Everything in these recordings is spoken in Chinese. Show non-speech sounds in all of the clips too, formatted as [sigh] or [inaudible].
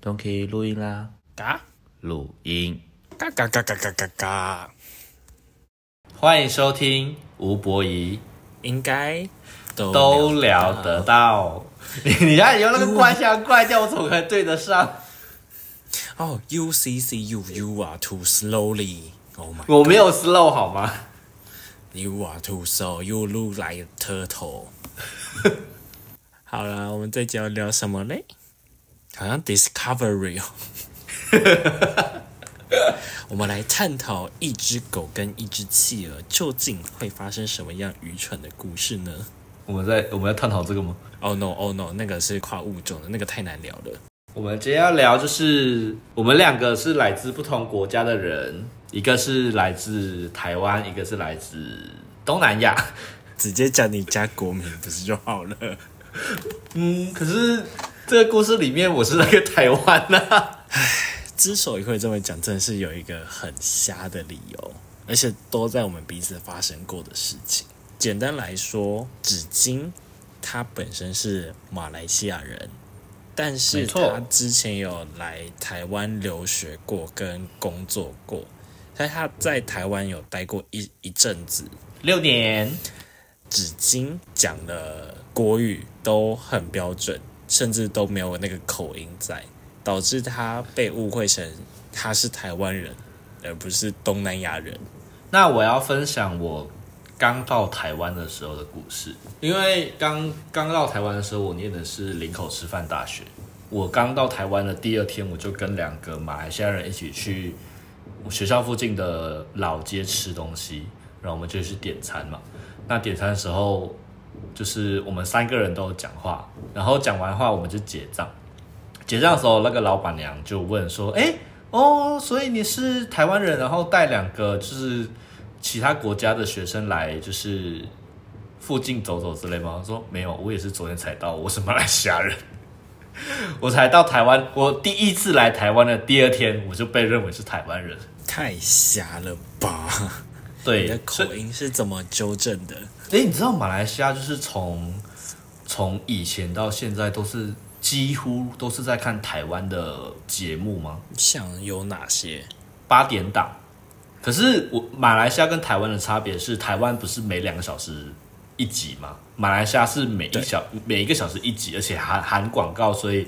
都可以录音啦，嘎录音。嘎嘎嘎嘎嘎嘎嘎，欢迎收听吴博仪应该都都聊得到。[laughs] 你你看你用那个怪腔怪调，我怎么可能对得上？哦，UCC you you are too slowly。Oh my，[laughs] 我没有 slow 好吗？You are too slow. You look like a turtle. [laughs] 好了，我们这集要聊什么嘞？好像 Discovery 哦。[laughs] 我们来探讨一只狗跟一只企鹅究竟会发生什么样愚蠢的故事呢我们在我们要探讨这个吗？？Oh no, oh no，那个是跨物种的，那个太难聊了。我们今天要聊就是我们两个是来自不同国家的人，一个是来自台湾，一个是来自东南亚。直接讲你家国名不是就好了？嗯，可是这个故事里面我是那个台湾呐、之所以会这么讲，真的是有一个很瞎的理由，而且都在我们彼此发生过的事情。简单来说，纸巾他本身是马来西亚人，但是他之前有来台湾留学过跟工作过，但他在台湾有待过一一阵子。六年，纸巾讲的国语都很标准，甚至都没有那个口音在，导致他被误会成他是台湾人，而不是东南亚人。那我要分享我刚到台湾的时候的故事，因为刚刚到台湾的时候，我念的是林口师范大学。我刚到台湾的第二天，我就跟两个马来西亚人一起去学校附近的老街吃东西，然后我们就去点餐嘛。那点餐的时候，就是我们三个人都有讲话，然后讲完话我们就结账。结账的时候，那个老板娘就问说：“哎、哦，所以你是台湾人，然后带两个就是其他国家的学生来，就是附近走走之类吗？”我说：“没有，我也是昨天才到，我是马来西亚人。” [laughs] 我才到台湾，我第一次来台湾的第二天，我就被认为是台湾人。太瞎了吧！对，你的口音是怎么纠正的？哎、你知道马来西亚就是从从以前到现在都是几乎都是在看台湾的节目吗？像有哪些？八点档。可是我马来西亚跟台湾的差别是，台湾不是每两个小时一集吗？马来西亚是每一小每一个小时一集，而且含含广告，所以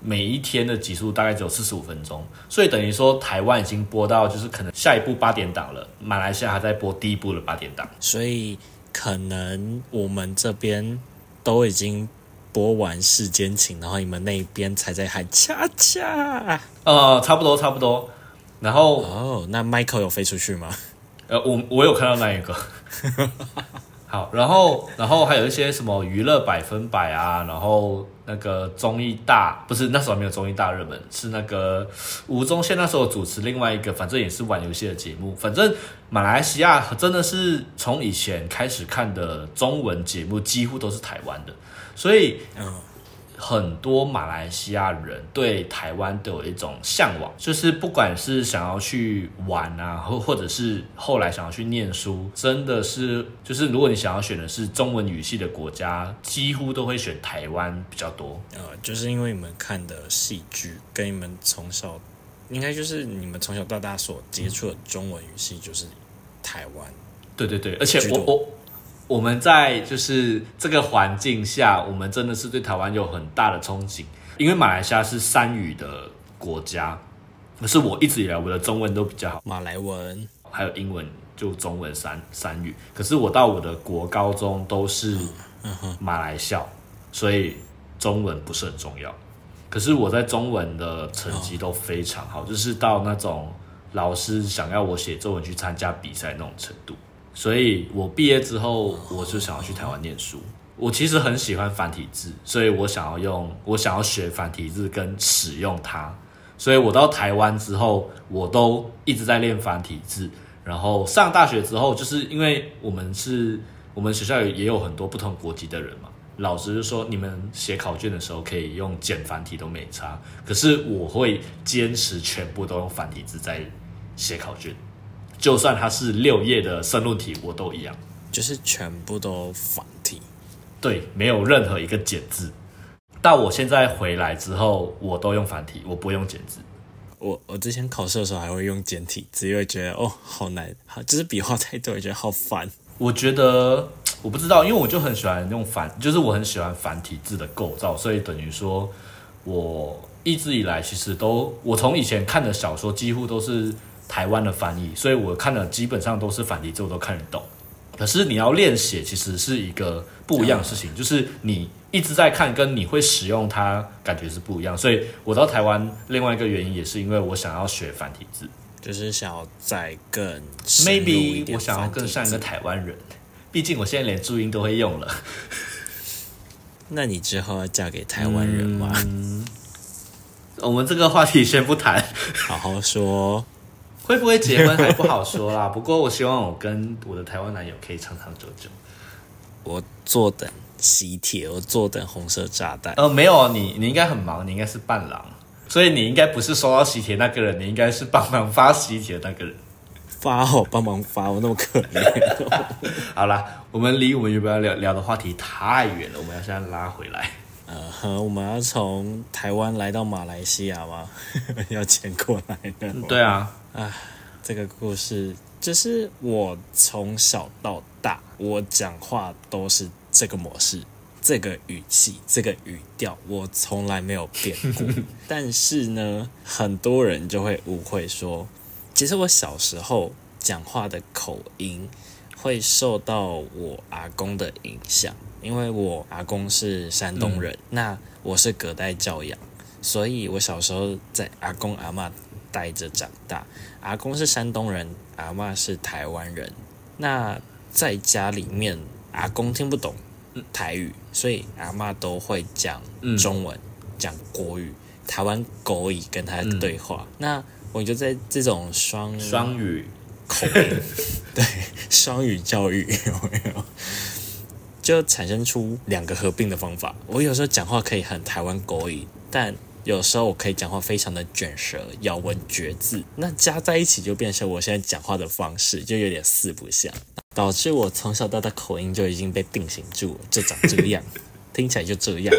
每一天的集数大概只有四十五分钟。所以等于说，台湾已经播到就是可能下一部八点档了，马来西亚还在播第一部的八点档。所以可能我们这边都已经播完《世间情》，然后你们那边才在喊恰恰。呃，差不多差不多。然后哦，那 Michael 有飞出去吗？呃，我我有看到那一个。[laughs] 好，然后然后还有一些什么娱乐百分百啊，然后那个综艺大不是那时候没有综艺大热门，是那个吴宗宪那时候主持另外一个，反正也是玩游戏的节目。反正马来西亚真的是从以前开始看的中文节目，几乎都是台湾的，所以，很多马来西亚人对台湾都有一种向往，就是不管是想要去玩啊，或或者是后来想要去念书，真的是就是如果你想要选的是中文语系的国家，几乎都会选台湾比较多。呃，就是因为你们看的戏剧跟你们从小，应该就是你们从小到大所接触的中文语系就是台湾。对对对，而且我我我们在就是这个环境下，我们真的是对台湾有很大的憧憬，因为马来西亚是三语的国家，可是我一直以来我的中文都比较好。马来文还有英文就中文三三语。可是我到我的国高中都是马来校，所以中文不是很重要。可是我在中文的成绩都非常好，就是到那种老师想要我写作文去参加比赛那种程度。所以我毕业之后，我就想要去台湾念书。我其实很喜欢繁体字，所以我想要用，我想要学繁体字跟使用它。所以我到台湾之后，我都一直在练繁体字。然后上大学之后，就是因为我们是我们学校也有很多不同国籍的人嘛，老师就说你们写考卷的时候可以用简繁体都没差，可是我会坚持全部都用繁体字在写考卷，就算它是六页的申论题，我都一样。就是全部都繁体。对，没有任何一个简字。到我现在回来之后，我都用繁体，我不用简字。我我之前考试的时候还会用简体只，因为觉得哦好难，好就是笔画太多，我觉得好烦。我觉得我不知道，因为我就很喜欢用繁，就是我很喜欢繁体字的构造，所以等于说我一直以来其实都，我从以前看的小说几乎都是台湾的翻译，所以我看的基本上都是繁体字，我都看得懂。可是你要练写，其实是一个不一样的事情，就是你一直在看，跟你会使用它，感觉是不一样。所以我到台湾另外一个原因也是因为我想要学繁体字，就是想要再更 maybe 点我想要更像一个台湾人，毕竟我现在连注音都会用了。[laughs] 那你之后要嫁给台湾人吗？嗯我们这个话题先不谈，好好说。会不会结婚还不好说啦。[laughs] 不过我希望我跟我的台湾男友可以长长久久。我坐等喜帖，我坐等红色炸弹。呃，没有，你你应该很忙，你应该是伴郎，所以你应该不是收到喜帖那个人，你应该是帮忙发喜帖的那个人。发哦，帮忙发，我那么可怜。[laughs] 好啦，我们离我们原本要聊聊的话题太远了，我们要现在拉回来。呃呵，我们要从台湾来到马来西亚吗？[laughs] 要迁过来的。对啊，这个故事就是我从小到大，我讲话都是这个模式、这个语气、这个语调，我从来没有变过。[laughs] 但是呢，很多人就会误会说，其实我小时候讲话的口音会受到我阿公的影响，因为我阿公是山东人，那我是隔代教养，所以我小时候在阿公阿嬷带着长大。阿公是山东人，阿嬷是台湾人。那在家里面，阿公听不懂台语，所以阿嬷都会讲中文、讲国语、台湾国语跟他对话。那我就在这种双双语口音，对双语教育有没有？就产生出两个合并的方法。我有时候讲话可以很台湾国语，但有时候我可以讲话非常的卷舌、咬文嚼字，那加在一起就变成我现在讲话的方式，就有点四不像，导致我从小到大口音就已经被定型住了，就长这样，[laughs] 听起来就这样。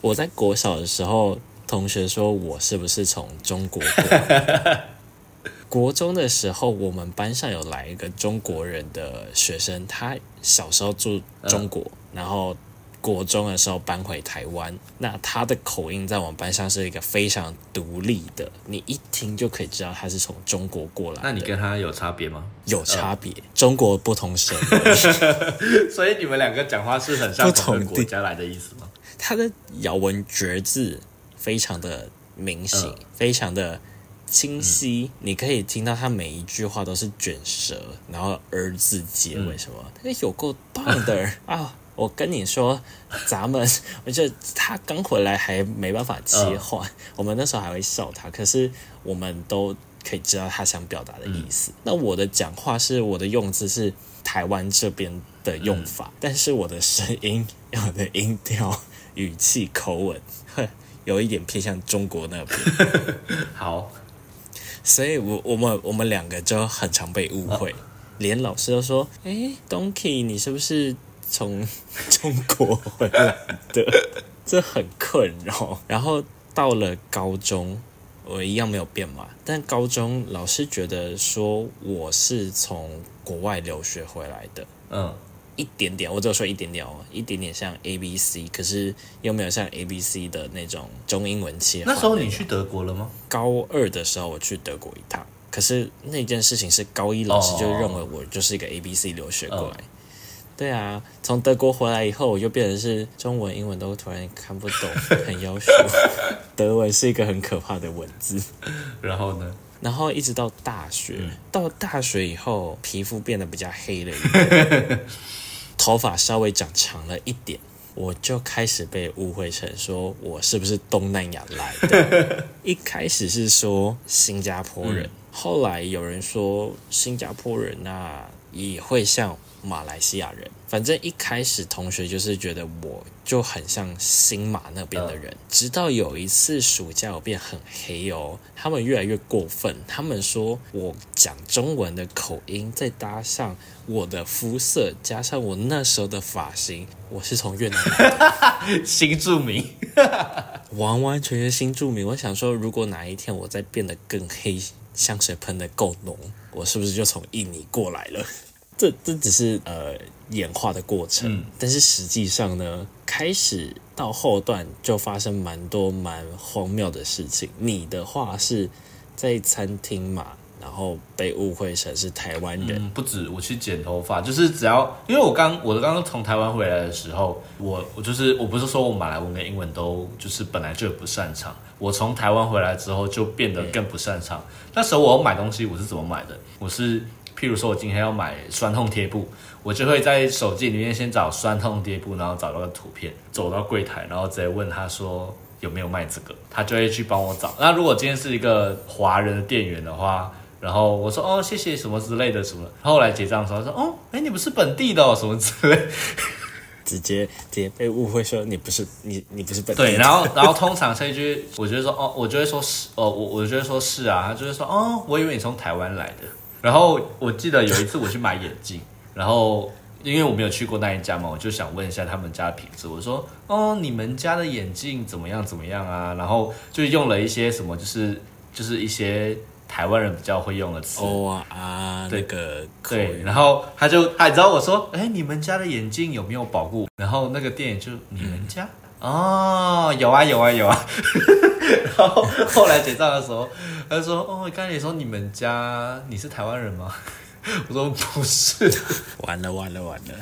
我在国小的时候，同学说我是不是从中国过来？[laughs] 国中的时候，我们班上有来一个中国人的学生，他小时候住中国，然后国中的时候搬回台湾。那他的口音在我们班上是一个非常独立的，你一听就可以知道他是从中国过来。那你跟他有差别吗？有差别，中国不同省，[laughs] 所以你们两个讲话是很像不同国家来的意思吗？他的咬文嚼字非常的明显，嗯非常的清晰，你可以听到他每一句话都是卷舌，然后儿字结尾什么，那、有够棒的 [laughs] 啊！我跟你说，咱们 [laughs] 我觉得他刚回来还没办法切换，我们那时候还会笑他，可是我们都可以知道他想表达的意思。那我的讲话是我的用字是台湾这边的用法，但是我的声音、我的音调、语气、口吻，哼，[laughs] 有一点偏向中国那边。[laughs] 好，所以我我们我们两个就很常被误会，连老师都说：“诶 d o n key 你是不是从中国回来的？”这很困扰。然后到了高中，我一样没有变嘛，但高中老师觉得说我是从国外留学回来的，嗯，一点点，我只有说一点点哦，一点点像 A B C，可是又没有像 A B C 的那种中英文切换那时候你去德国了吗？高二的时候我去德国一趟，可是那件事情是高一老师就认为我就是一个 A B C 留学过来。对啊，从德国回来以后，我就变成是中文、英文都突然看不懂，很要求。[laughs] 德文是一个很可怕的文字。[laughs] 然后呢？然后一直到大学，到大学以后，皮肤变得比较黑了一点，[laughs] 头发稍微长长了一点，我就开始被误会成说我是不是东南亚来的。一开始是说新加坡人，后来有人说新加坡人那也会像马来西亚人。反正一开始同学就是觉得我就很像新马那边的人，直到有一次暑假我变很黑哦，他们越来越过分，他们说我讲中文的口音，再搭上我的肤色，加上我那时候的发型，我是从越南来的。[laughs] 新住民，[laughs] 完完全全新住民。我想说，如果哪一天我再变得更黑，香水喷的够浓，我是不是就从印尼过来了？这这只是呃演化的过程，嗯但是实际上呢，开始到后段就发生蛮多蛮荒谬的事情。你的话是在餐厅嘛，然后被误会成是台湾人，嗯，不止我去剪头发，就是只要因为我刚我刚刚从台湾回来的时候，我我就是我不是说我马来文跟英文都就是本来就不擅长，我从台湾回来之后就变得更不擅长。那时候我买东西我是怎么买的？我是譬如说我今天要买酸痛贴布，我就会在手机里面先找酸痛贴布，然后找到个图片，走到柜台，然后直接问他说。有没有卖这个？他就会去帮我找。那如果今天是一个华人的店员的话，然后我说哦谢谢什么之类的什么，后来结账的时候他说哦哎你不是本地的哦什么之类，直接直接被误会说你不是你你不是本地对，然后然后通常这一句我就会说哦我就会说是哦我我就会说是啊，他就会说哦我以为你从台湾来的，然后我记得有一次我去买眼镜，然后。因为我没有去过那一家嘛，我就想问一下他们家的品质。我说：“哦，你们家的眼镜怎么样？怎么样啊？”然后就用了一些什么，就是就是一些台湾人比较会用的词。哦啊啊，对那个对，然后他就他你知道我说，哎，你们家的眼镜有没有保护？然后那个店员就你们家、哦，有啊有啊有啊。[laughs] 然后后来结账的时候，他就说，哦，刚才你说你们家你是台湾人吗？[laughs] 我说不是。[laughs] 完了完了完了！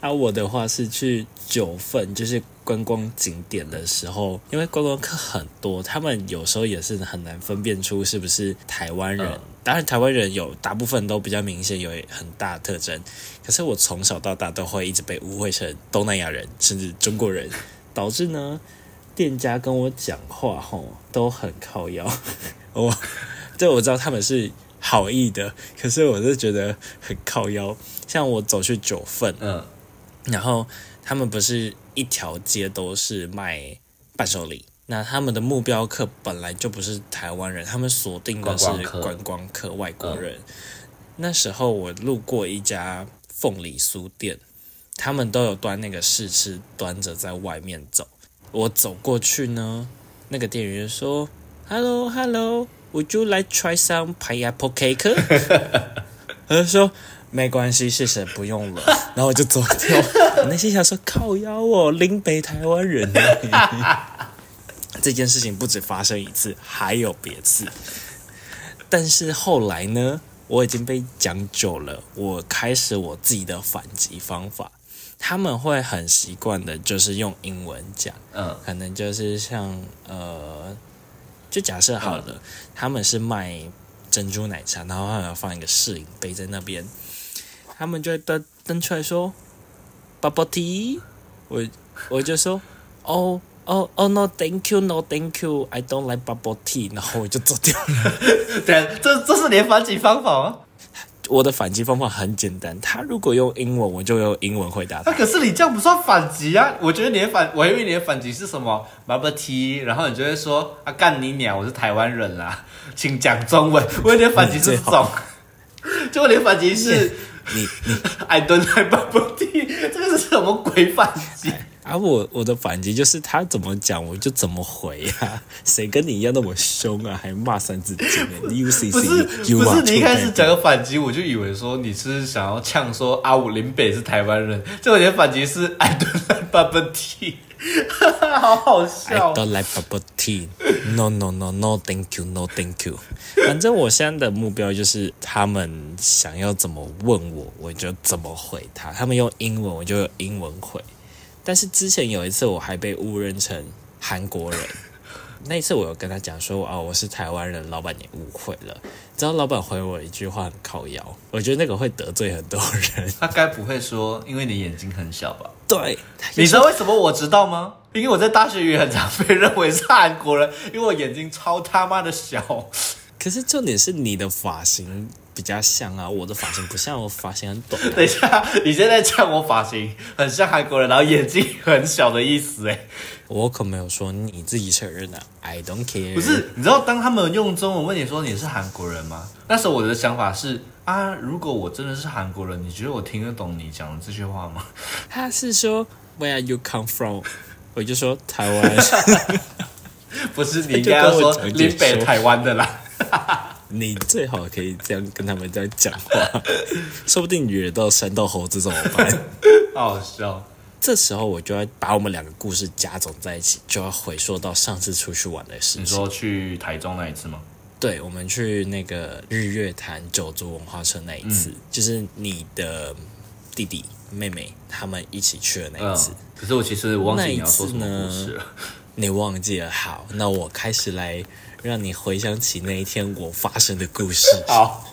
啊，我的话是去九份，就是观光景点的时候，因为观光客很多，他们有时候也是很难分辨出是不是台湾人。嗯当然，台湾人有大部分都比较明显，有很大的特征。可是我从小到大都会一直被误会成东南亚人，甚至中国人，导致呢，店家跟我讲话吼都很靠腰。[laughs] 我这我知道他们是好意的，可是我是觉得很靠腰。像我走去九份，嗯然后他们不是一条街都是卖伴手礼，那他们的目标客本来就不是台湾人，他们锁定的是观光客观光客、外国人。那时候我路过一家凤梨酥店，他们都有端那个试吃，端着在外面走。我走过去呢，那个店员就说：“Hello, hello, would you like try some pineapple cake？” [laughs] 他就说。没关系，谢谢，不用了。[laughs] 然后我就走掉。我内心想说：靠腰哦，林北台湾人呢。[laughs] 这件事情不止发生一次，还有别次。但是后来呢，我已经被讲久了，我开始我自己的反击方法。他们会很习惯的，就是用英文讲，嗯。可能就是像呃，就假设好了，他们是卖珍珠奶茶，然后他们放一个试饮杯在那边，他们就会登登出来说 bubble tea，我我就说哦哦哦 no thank you no thank you I don't like bubble tea，然后我就走掉了。[laughs] 对，这这是你的反击方法吗？我的反击方法很简单，他如果用英文，我就用英文回答他啊，。可是你这样不算反击啊！我觉得你的反，我以为你的反击是什么 bubble tea，然后你就会说啊干你娘，我是台湾人啦，请讲中文。我以为你的反击是这种，结果你的反击是你 I don't like bubble tea，这个是什么鬼反击？啊，我我的反击就是他怎么讲我就怎么回呀、[laughs] 谁跟你一样那么凶啊？还骂三字经欸 [laughs] 不是 UCC，you 不是，你一开始讲个反击，我就以为说你是想要呛说啊，我林北是台湾人，结果你的反击是 [laughs] I don't like bubble tea，好好笑 I。don't like bubble tea. No, no, no, no, thank you, no, thank you. 反正我现在的目标就是，他们想要怎么问我，我就怎么回他。他们用英文，我就用英文回。但是之前有一次，我还被误认成韩国人。[laughs] 那一次我有跟他讲说，哦，我是台湾人，老板也误会了。知道老板回我一句话很靠腰，我觉得那个会得罪很多人。他该不会说因为你眼睛很小吧？对，你知道为什么我知道吗？因为我在大学也很常被认为是韩国人，因为我眼睛超他妈的小。可可是重点是你的发型比较像啊，我的发型不像，我发型很短。[laughs] 等一下，你现在讲我发型很像韩国人，然后眼睛很小的意思哎，我可没有说你自己承认的，I don't care。不是，你知道当他们用中文问你说你是韩国人吗？那时候我的想法是啊，如果我真的是韩国人，你觉得我听得懂你讲的这句话吗？他是说 Where you come from？我就说台湾。[laughs] 不是，你应该要说林北台湾的啦。[laughs] 你最好可以这样跟他们这样讲话，说不定惹到山道猴子怎么办？[laughs] 好笑。这时候我就要把我们两个故事加总在一起，就要回溯到上次出去玩的事情。你说去台中那一次吗？对，我们去那个日月潭九族文化村那一次，就是你的弟弟妹妹他们一起去的那一次。可是我其实我忘记你要说什么故事了。你忘记了？好，那我开始来让你回想起那一天我发生的故事。[laughs] 好，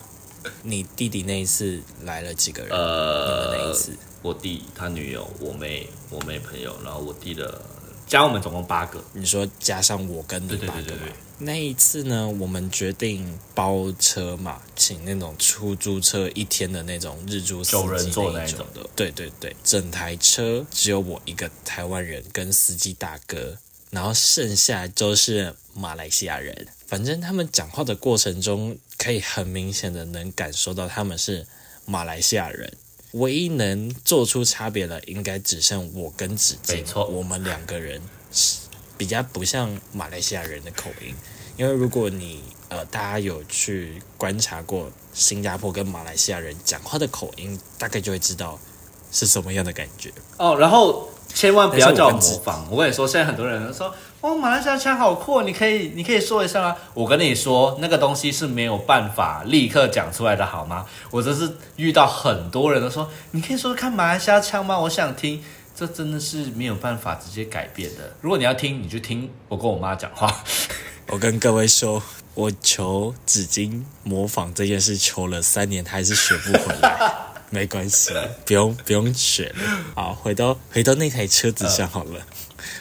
你弟弟那一次来了几个人？呃，那一次，我弟他女友、我妹、我妹朋友，然后我弟的加我们总共八个。你说加上我跟你八个吗？那一次呢，我们决定包车嘛，请那种出租车一天的那种日租九人座那种的。对对对，整台车只有我一个台湾人跟司机大哥。然后剩下都是马来西亚人，反正他们讲话的过程中，可以很明显的能感受到他们是马来西亚人。唯一能做出差别的，应该只剩我跟子健。没错，我们两个人比较不像马来西亚人的口音。因为如果你呃，大家有去观察过新加坡跟马来西亚人讲话的口音，大概就会知道是什么样的感觉。哦，然后。千万不要叫我模仿！我跟你说，现在很多人都说：“哦，马来西亚腔好酷，你可以，你可以说一下吗？”我跟你说，那个东西是没有办法立刻讲出来的，好吗？我这是遇到很多人都说：“你可以说看马来西亚腔吗？”我想听，这真的是没有办法直接改变的。如果你要听，你就听我跟我妈讲话。[laughs] 我跟各位说，我求纸巾模仿这件事，求了三年，还是学不回来。没关系，不用不用选了。好，回到回到那台车子上好了。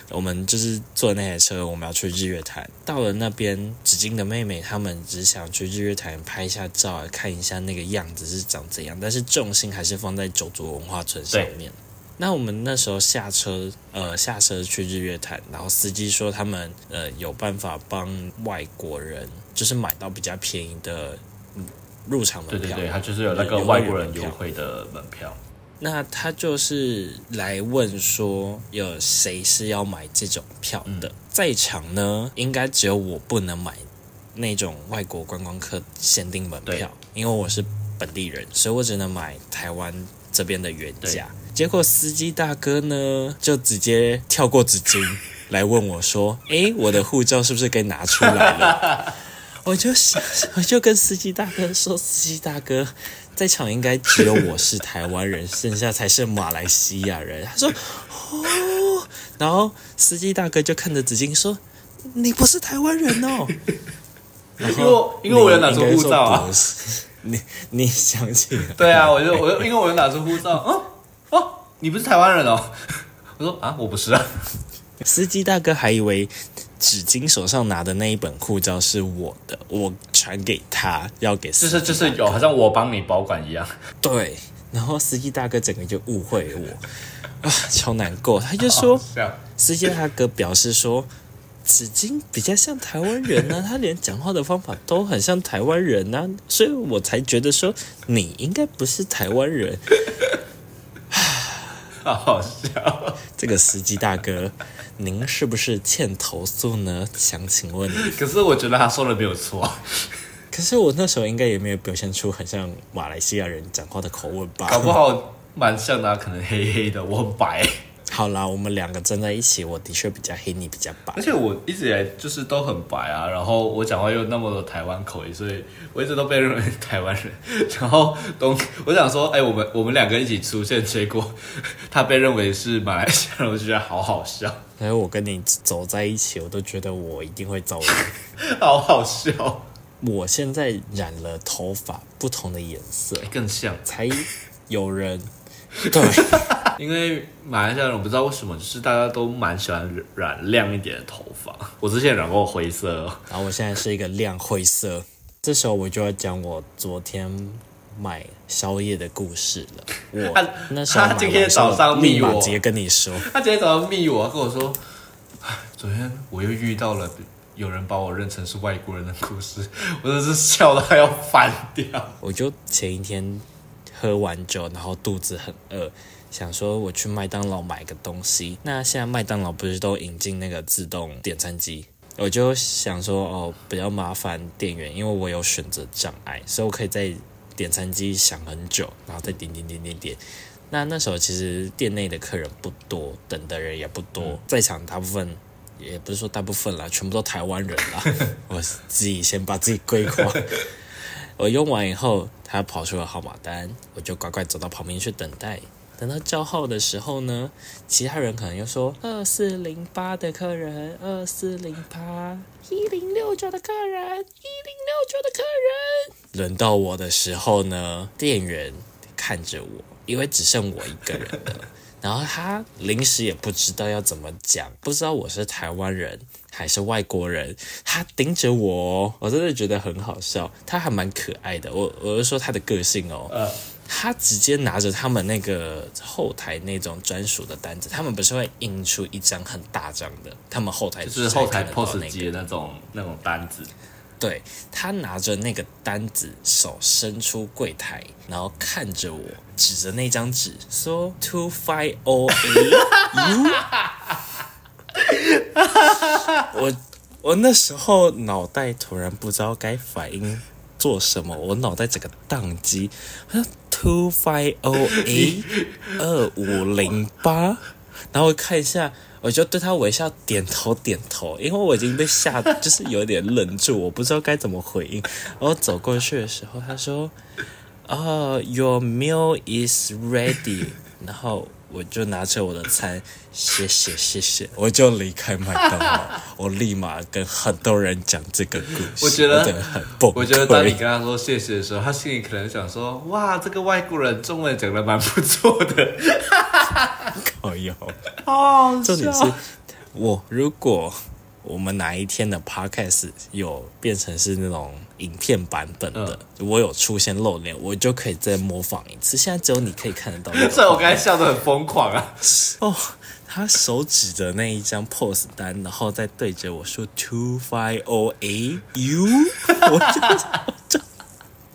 我们就是坐那台车，我们要去日月潭。到了那边，紫金的妹妹他们只想去日月潭拍一下照，看一下那个样子是长怎样。但是重心还是放在九族文化村上面。那我们那时候下车，呃，下车去日月潭，然后司机说他们呃有办法帮外国人，就是买到比较便宜的。入场门票，对对对，他就是有那个外国人优惠的门票。那他就是来问说，有谁是要买这种票的？在场呢，应该只有我不能买那种外国观光客限定门票，因为我是本地人，所以我只能买台湾这边的原价。结果司机大哥呢，就直接跳过纸巾来问我说：“ [laughs] 诶，我的护照是不是该拿出来了？”我就想，我就跟司机大哥说：“司机大哥，在场应该只有我是台湾人，剩下才是马来西亚人。[laughs] ”他说：“哦。”然后司机大哥就看着子金说：“你不是台湾人哦。”然后因为我有拿出护照啊，你你想起？对啊，我就我就因为我有拿出护照，哦哦，你不是台湾人哦。我说啊，我不是啊。司机大哥还以为。纸巾手上拿的那一本护照是我的，我传给他，要给就是就是有，好像我帮你保管一样。对，然后司机大哥整个就误会我，啊，超难过。他就说，[laughs] 司机大哥表示说，纸巾比较像台湾人呢，他连讲话的方法都很像台湾人呢，所以我才觉得说你应该不是台湾人。好好笑，这个司机大哥。您是不是欠投诉呢？想请问你。可是我觉得他说的没有错。可是我那时候应该也没有表现出很像马来西亚人讲话的口吻吧？搞不好蛮像的，可能黑黑的，我很白。好啦，我们两个站在一起，我的确比较黑，你比较白。而且我一直以来就是都很白啊，然后我讲话又那么多台湾口音，所以我一直都被认为台湾人。然后东，我想说，哎，我们我们两个一起出现，结果他被认为是马来西亚人，我就觉得好好笑。然后我跟你走在一起，我都觉得我一定会遭殃。好好笑。我现在染了头发，不同的颜色更像，才有人。对，[laughs] 因为马来西亚人我不知道为什么，就是大家都蛮喜欢染亮一点的头发。我之前染过灰色，然后我现在是一个亮灰色。这时候我就要讲我昨天买宵夜的故事了。[laughs] 我他那时候他今天早上密我直接跟你说，他今天早上密我，跟我说，唉 [sighs] 昨天我又遇到了有人把我认成是外国人的故事，我真是笑到要翻掉。我就前一天喝完酒，然后肚子很饿，想说我去麦当劳买个东西。那现在麦当劳不是都引进那个自动点餐机？我就想说哦，比较麻烦店员，因为我有选择障碍，所以我可以在点餐机想很久，然后再点点点点点。那那时候其实店内的客人不多，等的人也不多，在场大部分也不是说大部分啦，全部都台湾人啦。[laughs] 我自己先把自己归框。我用完以后，他跑出了号码单，我就乖乖走到旁边去等待。等到叫号的时候呢，其他人可能又说二四零八的客人，二四零八，一零六九的客人，一零六九的客人。轮到我的时候呢，店员看着我，因为只剩我一个人了。然后他临时也不知道要怎么讲，不知道我是台湾人还是外国人，他盯着我哦，我真的觉得很好笑，他还蛮可爱的。我我是说他的个性哦，呃，他直接拿着他们那个后台那种专属的单子，他们不是会印出一张很大张的，他们后台就是后台 POS 那机的那种那种单子，对他拿着那个单子，手伸出柜台，然后看着我，指着那张纸说 “two five o a u”。[laughs] 我我那时候脑袋突然不知道该反应做什么，我脑袋整个宕机。他说 “two five o a 二五零八”，然后看一下。我就对他微笑点头点头，因为我已经被吓，就是有点愣住，我不知道该怎么回应。然后走过去的时候，他说：“哦、y o u r meal is ready。”然后我就拿着我的餐，谢谢谢谢，我就离开麦当劳。[laughs] 我立马跟很多人讲这个故事，我觉得很崩溃。我觉得当你跟他说谢谢的时候，他心里可能想说：哇，这个外国人中文讲的蛮不错的。[laughs] 哎呦。哦，重点是我如果我们哪一天的 podcast 有变成是那种影片版本的，我有出现露脸，我就可以再模仿一次。现在只有你可以看得到那个 [laughs] 所以我刚才笑得很疯狂啊！哦，他手指着那一张 pose 单，然后再对着我说 two five o a u，我就就。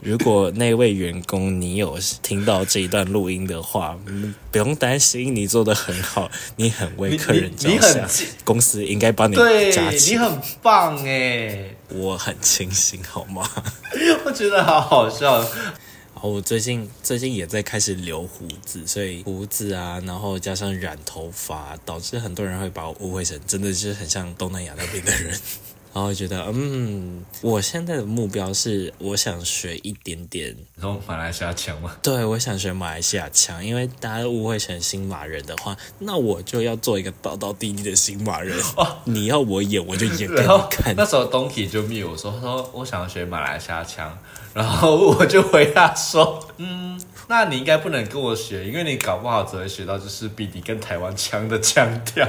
如果那位员工你有听到这一段录音的话，嗯不用担心，你做的很好，你很为客人着想，公司应该帮你对加钱。你很棒哎，我很清醒，好吗？[laughs] 我觉得好好笑。然后我最近最近也在开始留胡子，所以胡子啊，然后加上染头发，导致很多人会把我误会成真的是很像东南亚那边的人。然后觉得，嗯，我现在的目标是，我想学一点点，然后马来西亚腔吗？对我想学马来西亚腔，因为大家都误会成新马人的话，那我就要做一个道道地地的新马人。你要我演，我就演给 [laughs] 你看。那时候 Donkey 就密我说，他说我想要学马来西亚腔，然后我就回答说，嗯，那你应该不能跟我学，因为你搞不好只会学到就是比你跟台湾腔的腔调，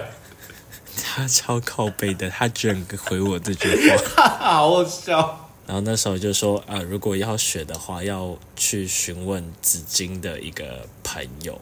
他超靠背的，他居然回我这句话。好好笑。然后那时候就说啊，如果要学的话，要去询问紫金的一个朋友，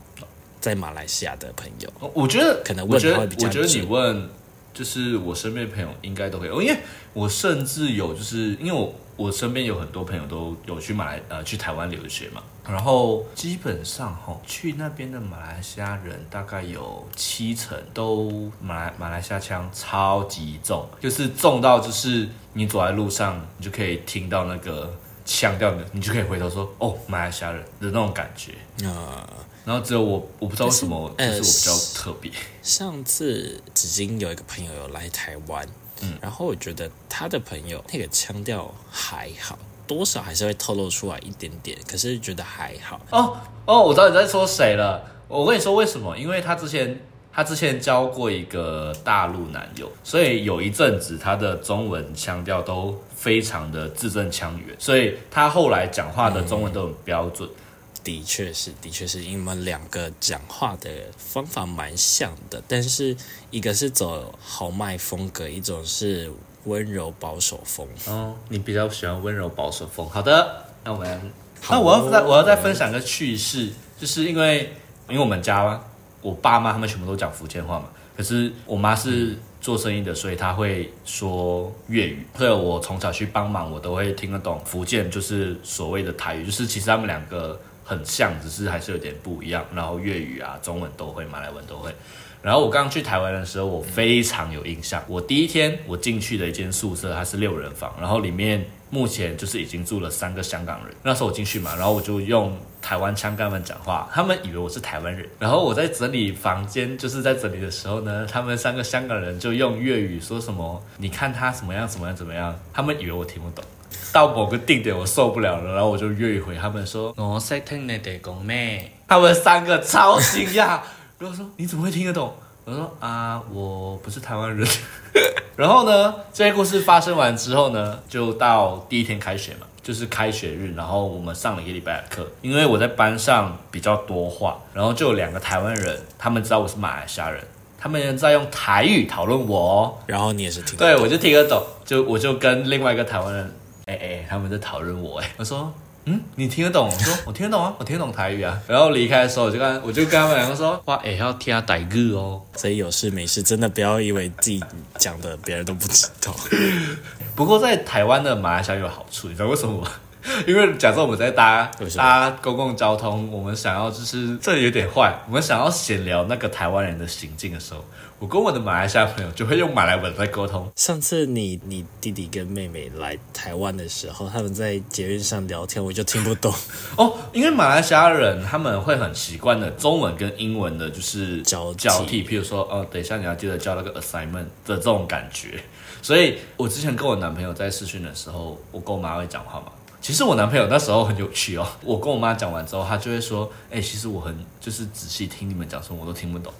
在马来西亚的朋友。我觉得可能问他会比较我觉得你问，就是我身边朋友应该都会，因为我甚至有就是因为我我身边有很多朋友都有去马来呃去台湾留学嘛，然后基本上哈去那边的马来西亚人大概有七成都马来马来西亚腔超级重，就是重到就是你走在路上你就可以听到那个腔调的，你就可以回头说哦马来西亚人的那种感觉。啊、然后只有我，我不知道为什么，就但是是我呃比较特别。上次紫金有一个朋友有来台湾，嗯，然后我觉得他的朋友那个腔调还好，多少还是会透露出来一点点，可是觉得还好。哦哦，我知道你在说谁了。我跟你说为什么？因为他之前他之前交过一个大陆男友，所以有一阵子他的中文腔调都非常的字正腔圆，所以他后来讲话的中文都很标准。的确是，的确是，因为我们两个讲话的方法蛮像的，但是一个是走豪迈风格，一种是温柔保守风。哦，你比较喜欢温柔保守风。好的，那我们，好那我要再我要再分享个趣事，就是因为因为我们家我爸妈他们全部都讲福建话嘛，可是我妈是做生意的，所以她会说粤语，所以我从小去帮忙，我都会听得懂福建就是所谓的台语，就是其实他们两个很像，只是还是有点不一样。然后粤语啊、中文都会，马来文都会。然后我刚去台湾的时候，我非常有印象。我第一天我进去的一间宿舍，它是六人房，然后里面目前就是已经住了三个香港人。那时候我进去嘛，然后我就用台湾腔跟他们讲话，他们以为我是台湾人。然后我在整理房间，就是在整理的时候呢，他们三个香港人就用粤语说什么：“你看他怎么样，怎么样，怎么样。”他们以为我听不懂。到某个定点，我受不了了，然后我就粤语回他们说：“我識聽你哋讲咩？他们三个超惊讶，然后说你怎么会听得懂？我说啊，我不是台湾人。[laughs] 然后呢，这些故事发生完之后呢，就到第一天开学嘛，就是开学日，然后我们上了一个礼拜的课。因为我在班上比较多话，然后就有两个台湾人，他们知道我是马来西亚人，他们在用台语讨论我哦。然后你也是听得对，我就听得懂，就我就跟另外一个台湾人，哎、哎、他们在讨论我哎，我说。嗯，你听得懂？我说 [laughs] 我听得懂啊，我听得懂台语啊。然后离开的时候，我就跟我就跟他们两个说，哇，也、要听台语哦。所以有事没事，真的不要以为自己讲的别人都不知道。[laughs] 不过在台湾的马来西亚有好处，你知道为什么吗？[laughs] 因为假设我们在搭搭公共交通，我们想要就是这有点坏，我们想要闲聊那个台湾人的行径的时候，我跟我的马来西亚朋友就会用马来文在沟通。上次你你弟弟跟妹妹来台湾的时候，他们在捷运上聊天，我就听不懂。[laughs] 哦，因为马来西亚人他们会很习惯的中文跟英文的，就是交交替。譬如说，哦，等一下你要记得交那个 assignment 的这种感觉。所以我之前跟我男朋友在试训的时候，我跟我妈会讲话嘛。其实我男朋友那时候很有趣哦，我跟我妈讲完之后，他就会说，哎、其实我很就是仔细听你们讲什么，我都听不懂。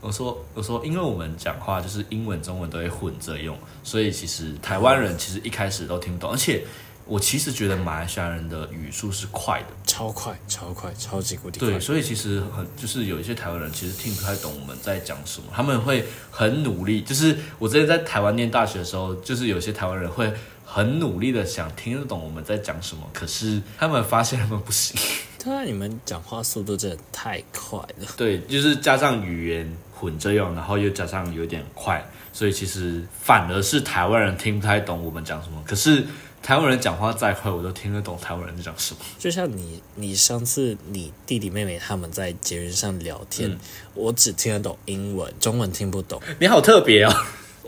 我说我说，因为我们讲话就是英文、中文都会混着用，所以其实台湾人其实一开始都听不懂，而且我其实觉得马来西亚人的语速是快的，超快，超快，超级无敌快对，。所以其实很就是有一些台湾人其实听不太懂我们在讲什么，他们会很努力。就是我之前在台湾念大学的时候，就是有些台湾人会很努力的想听得懂我们在讲什么，可是他们发现他们不行。[laughs] 对啊，你们讲话速度真的太快了。对，就是加上语言混着用，然后又加上有点快，所以其实反而是台湾人听不太懂我们讲什么。可是台湾人讲话再快，我都听得懂台湾人在讲什么。就像你，你上次你弟弟妹妹他们在捷运上聊天，我只听得懂英文，中文听不懂。你好特别哦。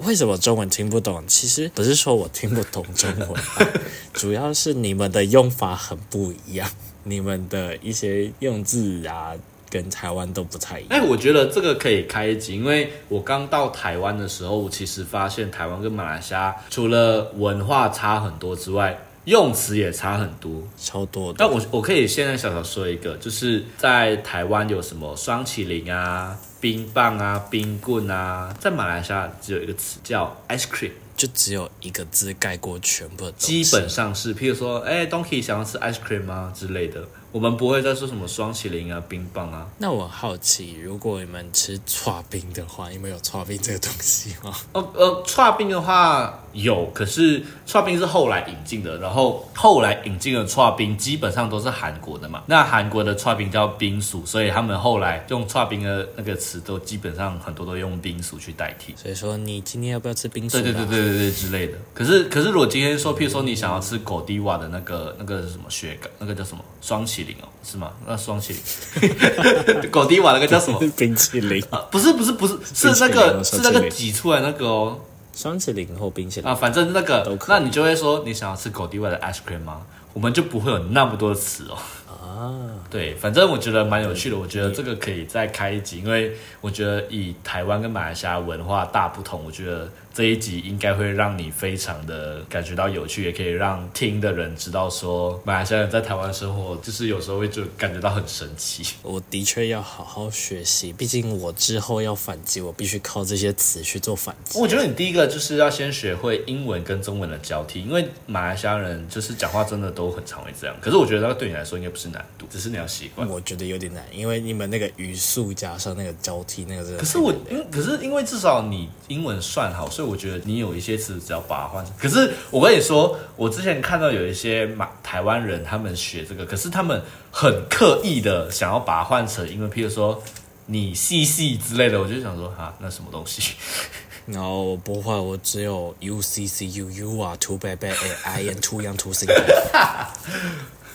为什么中文听不懂？其实不是说我听不懂中文，[laughs] 主要是你们的用法很不一样，你们的一些用字啊，跟台湾都不太一样。哎，我觉得这个可以开一集，因为我刚到台湾的时候，我其实发现台湾跟马来西亚除了文化差很多之外，用词也差很多。超多的但。我我可以现在小小说一个，就是在台湾有什么双麒麟啊、冰棒啊、冰棍啊，在马来西亚只有一个词叫 ice cream，就只有一个字盖过全部的基本上是，譬如说，哎，Donkey 想要吃 ice cream 吗之类的，我们不会再说什么双麒麟啊、冰棒啊。那我好奇，如果你们吃串冰的话，你们有串冰这个东西吗？呃 [laughs] 呃，串冰的话有，可是串冰是后来引进的，然后后来引进的串冰基本上都是韩国的嘛。那韩国的串冰叫冰薯，所以他们后来用串冰的那个词都基本上很多都用冰薯去代替。所以说，你今天要不要吃冰薯？对对对。对对对之类的。可是可是如果今天说，譬如说你想要吃狗迪瓦的那个那个是什么雪糕，那个叫什么双麒麟哦，是吗？那双麒麟，狗迪瓦那个叫什么？[laughs] 冰淇淋，啊，不是不是不是，是那个是那个挤出来那个哦。双淇淋或冰淇淋啊，反正那个那你就会说你想要吃狗地瓦的 ice cream 吗？我们就不会有那么多的词哦。啊，对，反正我觉得蛮有趣的，我觉得这个可以再开一集，因为我觉得以台湾跟马来西亚文化大不同，我觉得这一集应该会让你非常的感觉到有趣，也可以让听的人知道说马来西亚人在台湾生活，就是有时候会就感觉到很神奇。[laughs] 我的确要好好学习，毕竟我之后要反击，我必须靠这些词去做反击。我觉得你第一个就是要先学会英文跟中文的交替，因为马来西亚人就是讲话真的都很常会这样。可是我觉得那个对你来说应该不是难，度，只是你要习惯。我觉得有点难，因为你们那个语速加上那个交替，那个真的可是我，因可是因为至少你英文算好，所以我觉得你有一些词只要把它换成。可是我跟你说，我之前看到有一些马台湾人他们学这个，可是他们很刻意的想要把它换成英文，譬如说你细细之类的，我就想说啊，那什么东西？[laughs] 然后不会，我只有 U C C U U 啊 two bad bad I am too young too single。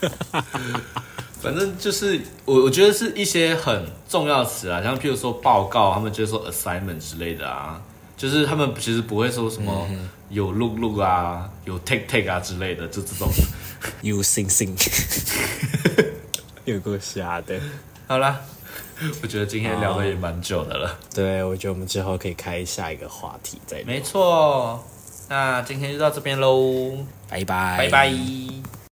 [laughs] 反正就是我我觉得是一些很重要的词啊，像譬如说报告，他们就会说 assignment 之类的啊，就是他们其实不会说什么有 look look 啊，有 take take 啊之类的，就这种。You sing sing，有够瞎的。好啦，我觉得今天聊的也蛮久的了。对，我觉得我们之后可以开下一个话题再聊。没错，那今天就到这边喽，拜拜，拜拜。